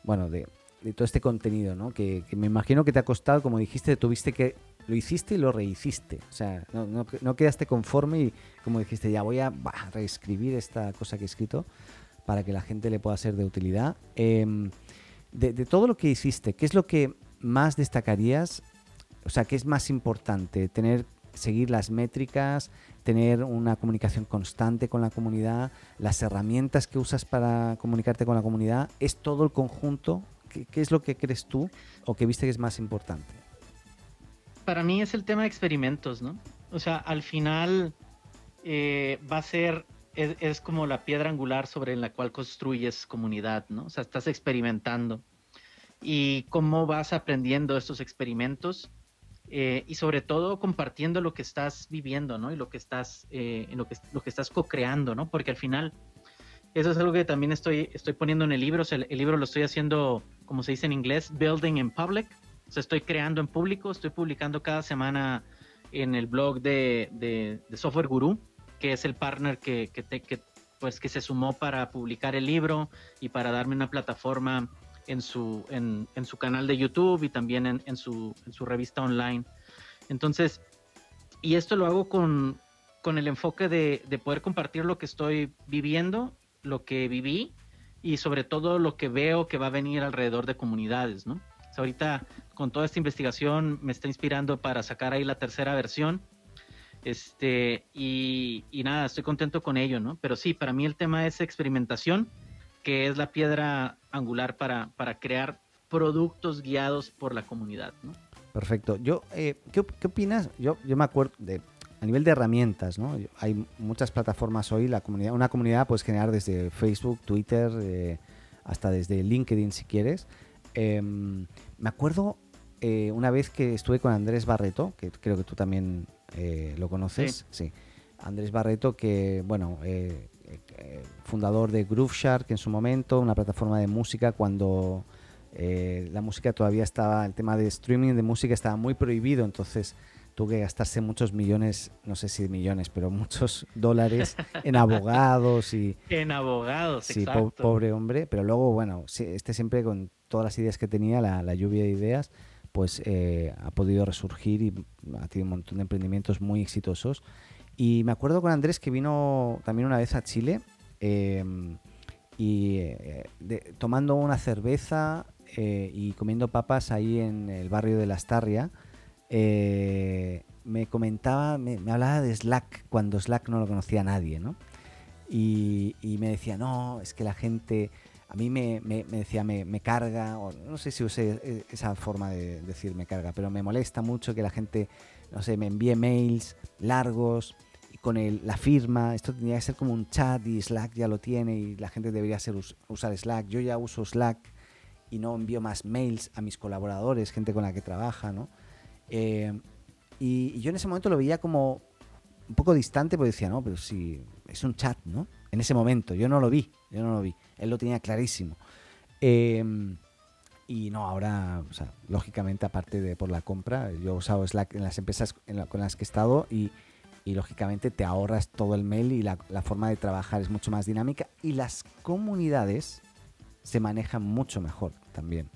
bueno, de, todo este contenido, ¿no? Que, me imagino que te ha costado, como dijiste, tuviste que, lo hiciste y lo rehiciste. O sea, no, no, quedaste conforme y como dijiste, ya voy a reescribir esta cosa que he escrito para que la gente le pueda ser de utilidad. Em, de, todo lo que hiciste, ¿qué es lo que más destacarías? O sea, ¿qué es más importante? ¿Tener seguir las métricas, tener una comunicación constante con la comunidad, las herramientas que usas para comunicarte con la comunidad, es todo el conjunto. ¿Qué, es lo que crees tú o que viste que es más importante? Para mí es el tema de experimentos, ¿no? O sea, al final eh, va a ser, es, como la piedra angular sobre la cual construyes comunidad, ¿no? O sea, estás experimentando. Y cómo vas aprendiendo estos experimentos eh, y sobre todo compartiendo lo que estás viviendo, ¿no? Y lo que estás, eh, lo que, lo que estás co-creando, ¿no? Porque al final, eso es algo que también estoy, estoy poniendo en el libro, el, libro lo estoy haciendo, como se dice en inglés, building in public, o sea, estoy creando en público, estoy publicando cada semana en el blog de, de, Software Guru, que es el partner que, que, que, pues, que se sumó para publicar el libro y para darme una plataforma en su, en, en su canal de YouTube y también en, en, su, en, su, revista online. Entonces, y esto lo hago con, con el enfoque de, de, poder compartir lo que estoy viviendo, lo que viví y sobre todo lo que veo que va a venir alrededor de comunidades, ¿no? ahorita con toda esta investigación me está inspirando para sacar ahí la tercera versión. Este, y, y nada, estoy contento con ello, ¿no? Pero sí, para mí el tema es experimentación que es la piedra angular para, para crear productos guiados por la comunidad. ¿no? Perfecto. Yo, eh, ¿qué, opinas? Yo, yo me acuerdo de a nivel de herramientas, ¿no? Hay muchas plataformas hoy, la comunidad, una comunidad puedes generar desde Facebook, Twitter, eh, hasta desde LinkedIn si quieres. Em, me acuerdo eh, una vez que estuve con Andrés Barreto, que creo que tú también lo conoces, sí. Andrés Barreto, que bueno, eh, fundador de Groove Shark en su momento, una plataforma de música cuando eh, la música todavía estaba, el tema de streaming de música estaba muy prohibido, entonces tuvo que gastarse muchos millones, no sé si millones, pero muchos dólares en abogados y... En abogados, sí, pobre hombre, pero luego, bueno, este siempre con todas las ideas que tenía, la, lluvia de ideas, pues eh, ha podido resurgir y ha tenido un montón de emprendimientos muy exitosos. Y me acuerdo con Andrés que vino también una vez a Chile em, y eh, tomando una cerveza eh, y comiendo papas ahí en el barrio de La Astarria, me comentaba, me, hablaba de Slack cuando Slack no lo conocía nadie, ¿no? Y, me decía, no, es que la gente, a mí me, decía, me, carga, o no sé si usé esa forma de decir me carga, pero me molesta mucho que la gente, no sé, me envíe mails largos con el, la firma, esto tendría que ser como un chat y Slack ya lo tiene y la gente debería ser, usar Slack. Yo ya uso Slack y no envío más mails a mis colaboradores, gente con la que trabaja, ¿no? Eh, y, yo en ese momento lo veía como un poco distante porque decía, no, pero si es un chat, ¿no? En ese momento, yo no lo vi, yo no lo vi, él lo tenía clarísimo. Em, y no, ahora, o sea, lógicamente, aparte de por la compra, yo he usado Slack en las empresas con las que he estado y, y lógicamente te ahorras todo el mail y la, forma de trabajar es mucho más dinámica y las comunidades se manejan mucho mejor también.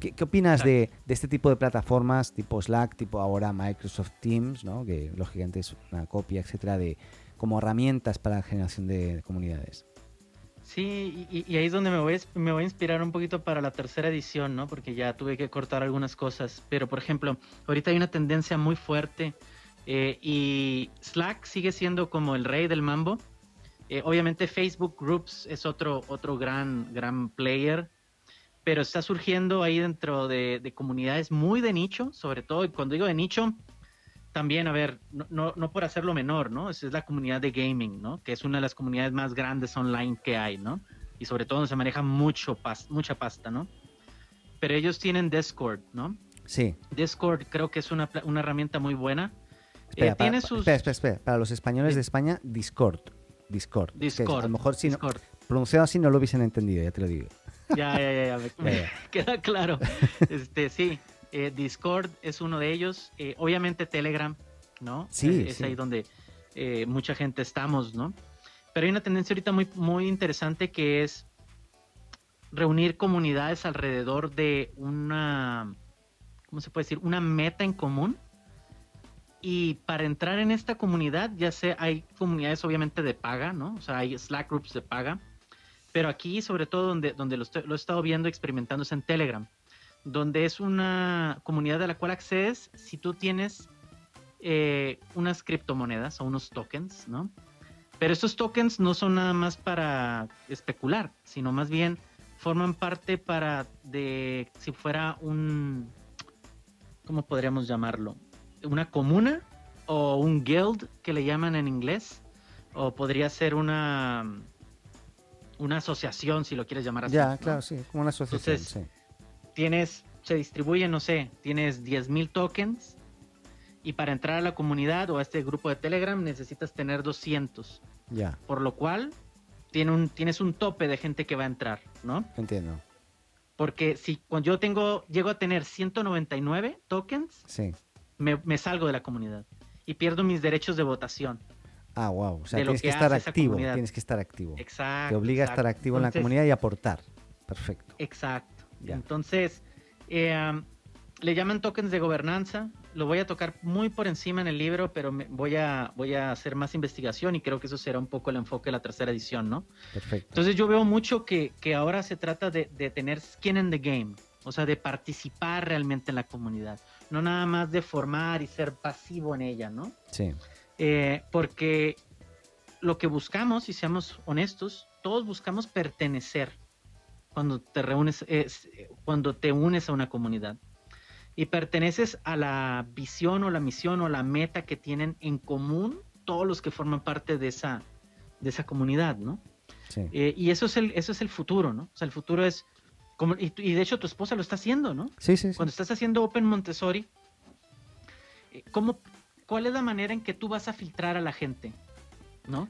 ¿Qué, opinas de, este tipo de plataformas tipo Slack, tipo ahora Microsoft Teams, ¿no? que lógicamente es una copia, etcétera, de como herramientas para la generación de, comunidades? Sí, y, ahí es donde me voy, me voy a inspirar un poquito para la tercera edición, ¿no? Porque ya tuve que cortar algunas cosas. Pero, por ejemplo, ahorita hay una tendencia muy fuerte eh, y Slack sigue siendo como el rey del mambo. Eh, obviamente Facebook Groups es otro, otro gran, gran player, pero está surgiendo ahí dentro de, comunidades muy de nicho, sobre todo, y cuando digo de nicho, también, a ver, no, no, por hacerlo menor, ¿no? Esa es la comunidad de gaming, ¿no? Que es una de las comunidades más grandes online que hay, ¿no? Y sobre todo donde se maneja mucho mucha pasta, ¿no? Pero ellos tienen Discord, ¿no? Sí. Discord creo que es una, una herramienta muy buena Espera, para, espera, espera, Para los españoles de España, Discord. Discord. Discord. a lo mejor si pronunciado así no lo hubiesen entendido, ya te lo digo. Ya, ya, ya, me, queda claro. Este, sí, eh, Discord es uno de ellos. Eh, obviamente Telegram, ¿no? Sí. Es, ahí donde, eh, mucha gente estamos, ¿no? Pero hay una tendencia ahorita muy, muy interesante que es reunir comunidades alrededor de una, ¿cómo se puede decir? Una meta en común. Y para entrar en esta comunidad, ya sé, hay comunidades obviamente de paga, ¿no? O sea, hay Slack groups de paga. Pero aquí, sobre todo, donde, donde lo, he estado viendo, experimentando, es en Telegram, donde es una comunidad a la cual accedes si tú tienes eh, unas criptomonedas o unos tokens, ¿no? Pero estos tokens no son nada más para especular, sino más bien forman parte para de si fuera un ¿cómo podríamos llamarlo? Una comuna o un guild que le llaman en inglés o podría ser una una asociación si lo quieres llamar así. Ya, claro, sí, como una asociación, Entonces, Tienes se distribuye, no sé, tienes 10.000 tokens y para entrar a la comunidad o a este grupo de Telegram necesitas tener 200. Ya. Por lo cual tiene un, tienes un tope de gente que va a entrar, ¿no? Entiendo. Porque si cuando yo tengo, llego a tener 199 tokens, sí. me, salgo de la comunidad y pierdo mis derechos de votación. Ah, wow. O sea, tienes que, estar activo. Tienes que estar activo. Exacto. Te obliga a estar activo en la comunidad y aportar. Perfecto. Exacto. Entonces, eh, le llaman tokens de gobernanza. Lo voy a tocar muy por encima en el libro, pero voy, a, voy a hacer más investigación y creo que eso será un poco el enfoque de la tercera edición, ¿no? Perfecto. Entonces yo veo mucho que, que ahora se trata de, de, tener skin in the game, o sea, de participar realmente en la comunidad, no nada más de formar y ser pasivo en ella, ¿no? Sí. Eh, porque lo que buscamos, y seamos honestos, todos buscamos pertenecer cuando te reúnes, cuando te unes a una comunidad y perteneces a la visión o la misión o la meta que tienen en común todos los que forman parte de esa, de esa comunidad, ¿no? Sí. Eh, y eso es, el, eso es el futuro, ¿no? O sea, el futuro es, como, y, de hecho tu esposa lo está haciendo, ¿no? Sí, sí, Cuando estás haciendo Open Montessori, eh, ¿cómo, ¿cuál es la manera en que tú vas a filtrar a la gente? ¿No?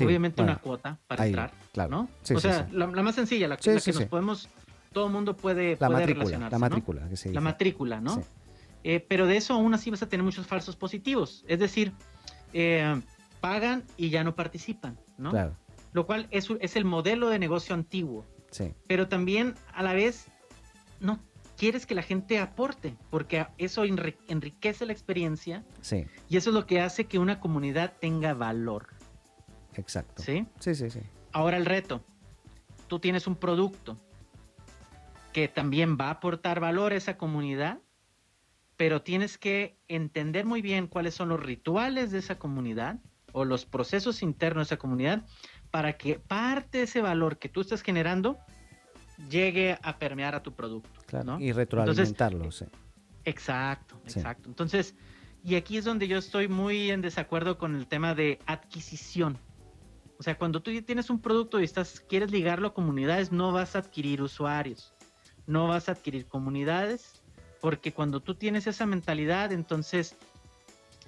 Obviamente una cuota para entrar, claro. ¿no? o sea, la, más sencilla, la, que nos podemos todo el mundo puede, la matrícula, La matrícula, La matrícula, ¿no? Eh, pero de eso aún así vas a tener muchos falsos positivos. Es decir, eh, pagan y ya no participan, ¿no? Claro. Lo cual es, es el modelo de negocio antiguo. Sí. Pero también a la vez no quieres que la gente aporte, porque eso enriquece la experiencia. Sí. Y eso es lo que hace que una comunidad tenga valor. Exacto. ¿Sí? Sí, sí, sí. Ahora el reto. Tú tienes un producto que también va a aportar valor a esa comunidad, pero tienes que entender muy bien cuáles son los rituales de esa comunidad o los procesos internos de esa comunidad para que parte de ese valor que tú estás generando llegue a permear a tu producto. Claro, Y retroalimentarlo, sí. Exacto, exacto. Entonces, y aquí es donde yo estoy muy en desacuerdo con el tema de adquisición. O sea, cuando tú tienes un producto y estás, quieres ligarlo a comunidades, no vas a adquirir usuarios no vas a adquirir comunidades, porque cuando tú tienes esa mentalidad, entonces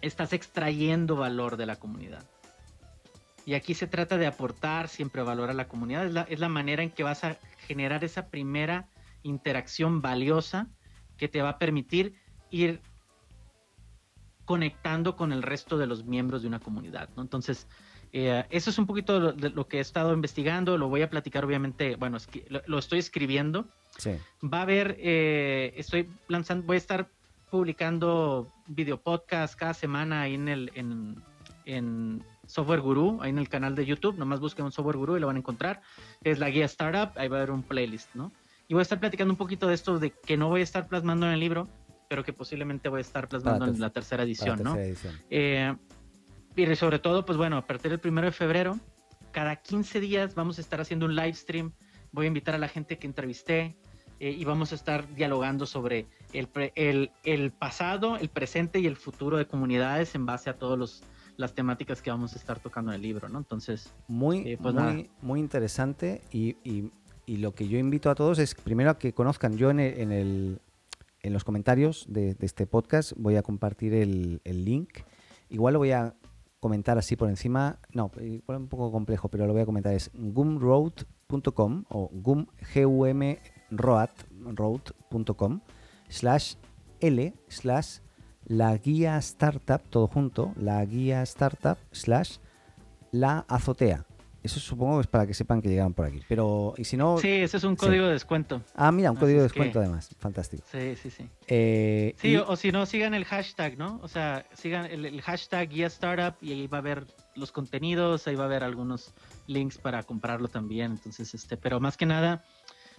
estás extrayendo valor de la comunidad. Y aquí se trata de aportar siempre valor a la comunidad. Es la, manera en que vas a generar esa primera interacción valiosa que te va a permitir ir conectando con el resto de los miembros de una comunidad. ¿no? Entonces, eh, eso es un poquito lo, que he estado investigando. Lo voy a platicar, obviamente. Bueno, lo estoy escribiendo Va a haber, eh, estoy lanzando, voy a estar publicando video podcast cada semana ahí en el en, Software Guru, ahí en el canal de YouTube. Nomás busquen un Software Guru y lo van a encontrar. Es la guía Startup, ahí va a haber un playlist, ¿no? Y voy a estar platicando un poquito de esto de que no voy a estar plasmando en el libro, pero que posiblemente voy a estar plasmando en la tercera edición, ¿no? Eh, y sobre todo, pues bueno, a partir del primero de febrero, cada 15 días vamos a estar haciendo un live stream. Voy a invitar a la gente que entrevisté, eh, y vamos a estar dialogando sobre el, el, el, pasado, el presente y el futuro de comunidades en base a todas las temáticas que vamos a estar tocando en el libro, ¿no? Entonces, muy, eh, pues muy, muy interesante y, y, y, lo que yo invito a todos es primero a que conozcan, yo en, en, el, en los comentarios de, de, este podcast voy a compartir el, el link, igual lo voy a comentar así por encima, no, igual un poco complejo, pero lo voy a comentar, es gumroad.com o gum, g -U -M road.com slash L slash la guía startup, todo junto, la guía startup slash la azotea. Eso supongo que es para que sepan que llegaron por aquí. Pero, y si no. Sí, ese es un código de descuento. Ah, mira, un código de descuento además. Fantástico. Sí, sí, sí. Eh, sí, o, si no, sigan el hashtag, ¿no? O sea, sigan el, hashtag guía startup y ahí va a ver los contenidos, ahí va a haber algunos links para comprarlo también. Entonces, este, pero más que nada,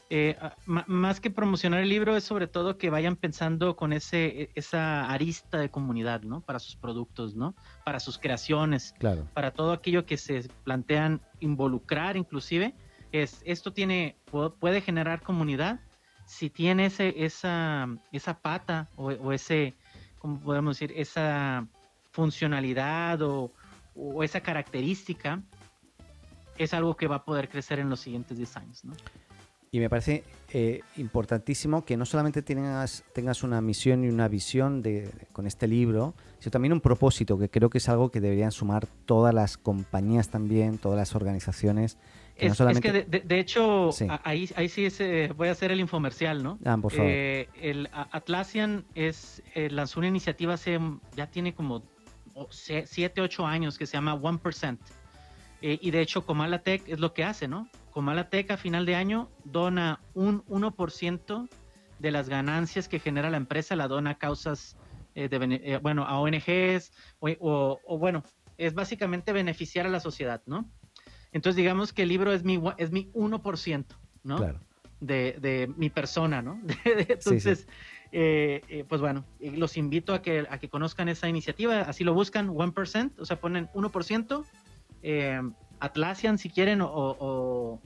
eh, más que promocionar el libro es sobre todo que vayan pensando con ese e, esa arista de comunidad, ¿no? Para sus productos, ¿no? Para sus creaciones, claro. para todo aquello que se plantean involucrar, inclusive es esto tiene puede generar comunidad si tiene ese esa esa pata o, ese cómo podemos decir esa funcionalidad o, o esa característica es algo que va a poder crecer en los siguientes 10 años, ¿no? Y me parece eh, importantísimo que no solamente tengas, tengas una misión y una visión de, con este libro, sino también un propósito, que creo que es algo que deberían sumar todas las compañías también, todas las organizaciones. es, que de, hecho, ahí, ahí sí eh, voy a hacer el infomercial, ¿no? Ah, por favor. Eh, el Atlassian es, lanzó una iniciativa hace, ya tiene como 7, 8 años que se llama 1%. Y de hecho, Comala Tech es lo que hace, ¿no? Comalateca a final de año dona un 1% de las ganancias que genera la empresa, la dona a causas, eh, de, eh, bueno, a ONGs, o, bueno, es básicamente beneficiar a la sociedad, ¿no? Entonces digamos que el libro es mi, es mi 1%, ¿no? Claro. De, de, mi persona, ¿no? Entonces, eh, pues bueno, los invito a que, a que conozcan esa iniciativa, así lo buscan, 1%, o sea, ponen 1%, eh, Atlassian si quieren o,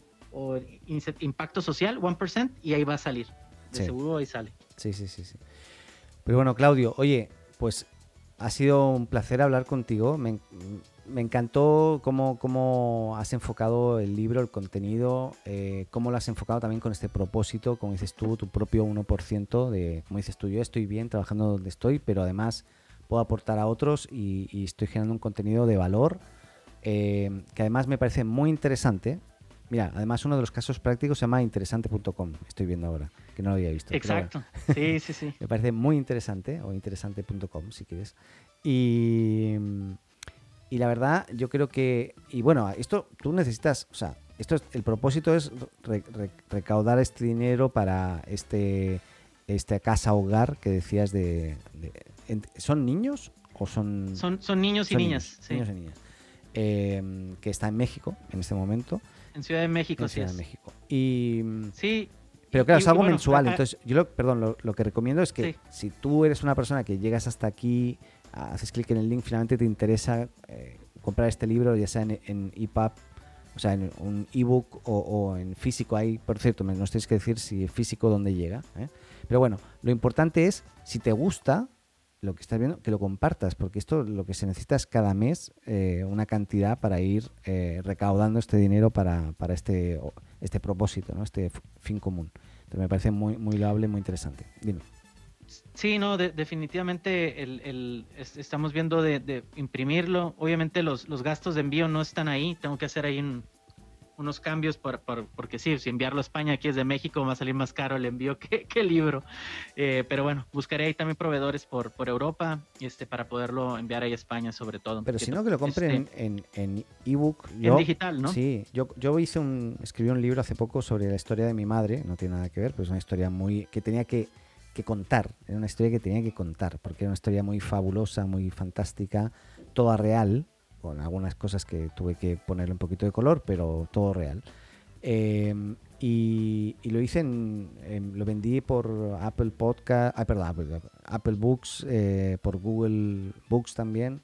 Impacto Social, 1%, y ahí va a salir. De seguro ahí sale. Sí, sí, sí, sí. Pero bueno, Claudio, oye, pues ha sido un placer hablar contigo. Me, encantó cómo, cómo, has enfocado el libro, el contenido, eh, cómo lo has enfocado también con este propósito, como dices tú, tu propio 1% de, como dices tú, yo estoy bien trabajando donde estoy, pero además puedo aportar a otros y estoy generando un contenido de valor eh, que además me parece muy interesante. Mira, además uno de los casos prácticos se llama interesante.com, estoy viendo ahora, que no lo había visto. Exacto, sí, sí, sí. me parece muy interesante, o interesante.com si quieres. Y, y la verdad, yo creo que, y bueno, esto tú necesitas, o sea, esto es, el propósito es recaudar este dinero para este, este casa hogar que decías de, ¿son niños o son son, son niños y niñas, niños y niñas Em, que está en México en este momento. En Ciudad de México, en Ciudad de México. Y, sí. Pero claro, es algo mensual. Entonces, yo lo, perdón, lo, que recomiendo es que si tú eres una persona que llegas hasta aquí, haces clic en el link, finalmente te interesa eh, comprar este libro, ya sea en, en EPUB, o sea, en un ebook o, o en físico. Ahí, por cierto, nos tienes que decir si físico dónde llega. ¿eh? Pero bueno, lo importante es, si te gusta, lo que estás viendo, que lo compartas, porque esto lo que se necesita es cada mes eh, una cantidad para ir eh, recaudando este dinero para, para este, este propósito, ¿no? este fin común. Me parece muy, muy loable, muy interesante. Dime. Sí, no, definitivamente el, estamos viendo de, de, imprimirlo. Obviamente los, los gastos de envío no están ahí, tengo que hacer ahí un, unos cambios por, porque sí, si enviarlo a España aquí es de México va a salir más caro el envío que, el libro. Eh, pero bueno, buscaré ahí también proveedores por, por Europa este, para poderlo enviar ahí a España sobre todo. Pero si no, que lo compren este, en, en ebook. En digital, ¿no? Sí, yo, yo hice un, escribí un libro hace poco sobre la historia de mi madre, no tiene nada que ver, pero es una historia muy que tenía que, que contar, era una historia que tenía que contar, porque era una historia muy fabulosa, muy fantástica, toda real, con algunas cosas que tuve que ponerle un poquito de color, pero todo real. Em, y, lo hice en, lo vendí por Apple Podcast, ah, perdón, Apple, Books, eh, por Google Books también.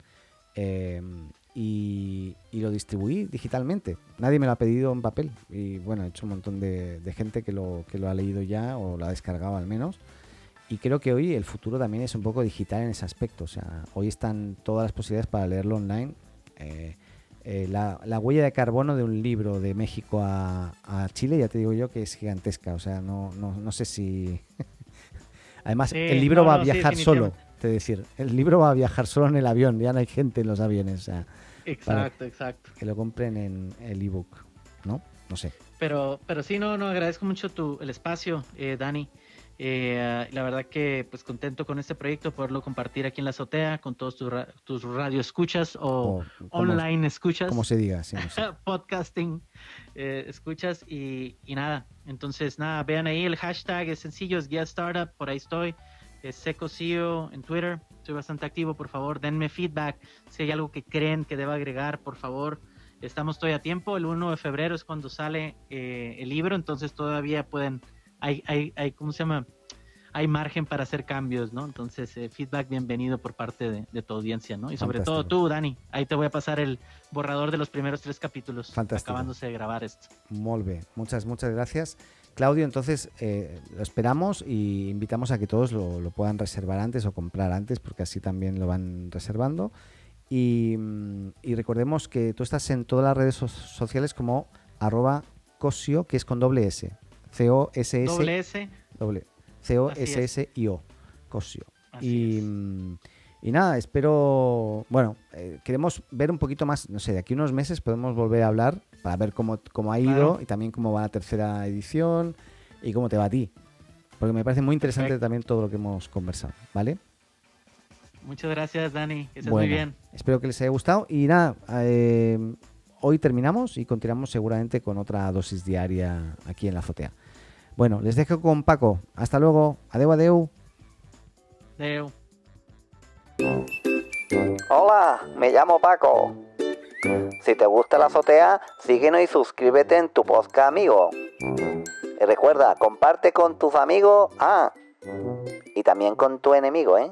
Em, y, lo distribuí digitalmente. Nadie me lo ha pedido en papel. Y bueno, he hecho un montón de, gente que lo, que lo ha leído ya o lo ha descargado al menos. Y creo que hoy el futuro también es un poco digital en ese aspecto. O sea, hoy están todas las posibilidades para leerlo online eh, eh, la, huella de carbono de un libro de México a, Chile, ya te digo yo que es gigantesca. O sea, no, no, sé si. Además, el libro va a viajar solo, te decir. El libro va a viajar solo en el avión, ya no hay gente en los aviones. exacto, exacto. Que lo compren en el ebook, ¿no? No sé. Pero, pero sí, no, no, agradezco mucho tu, el espacio, eh, Dani. Eh, la verdad que pues contento con este proyecto, poderlo compartir aquí en la azotea con todos tus, tus radio escuchas o, online escuchas. Como se diga, podcasting eh, escuchas y, nada. Entonces, nada, vean ahí el hashtag, es sencillo, es Get Startup, por ahí estoy. Es Seco CEO en Twitter, estoy bastante activo, por favor, denme feedback. Si hay algo que creen que deba agregar, por favor, estamos todavía a tiempo. El 1 de febrero es cuando sale eh, el libro, entonces todavía pueden hay, hay, hay, ¿cómo se llama? Hay margen para hacer cambios, ¿no? Entonces, eh, feedback bienvenido por parte de, tu audiencia, ¿no? Y sobre todo tú, Dani. Ahí te voy a pasar el borrador de los primeros tres capítulos. Fantástico. Acabándose de grabar esto. Bien. Muchas, muchas gracias. Claudio, entonces eh, lo esperamos y invitamos a que todos lo, lo, puedan reservar antes o comprar antes, porque así también lo van reservando. Y, y recordemos que tú estás en todas las redes sociales como arroba cosio, que es con doble S. C-O-S-S. Doble S. Doble. C-O-S-S-I-O. Cosio. Y, y, nada, espero. Bueno, eh, queremos ver un poquito más. No sé, de aquí unos meses podemos volver a hablar para ver cómo, cómo ha ido y también cómo va la tercera edición y cómo te va a ti. Porque me parece muy interesante también todo lo que hemos conversado, ¿vale? Muchas gracias, Dani. Que estés muy bien. Espero que les haya gustado. Y nada, eh, hoy terminamos y continuamos seguramente con otra dosis diaria aquí en la azotea. Bueno, les dejo con Paco. Hasta luego. Adeu, adeu. Adeu. Hola, me llamo Paco. Si te gusta la azotea, síguenos y suscríbete en tu podcast amigo. Y recuerda, comparte con tus amigos, ah, y también con tu enemigo, ¿eh?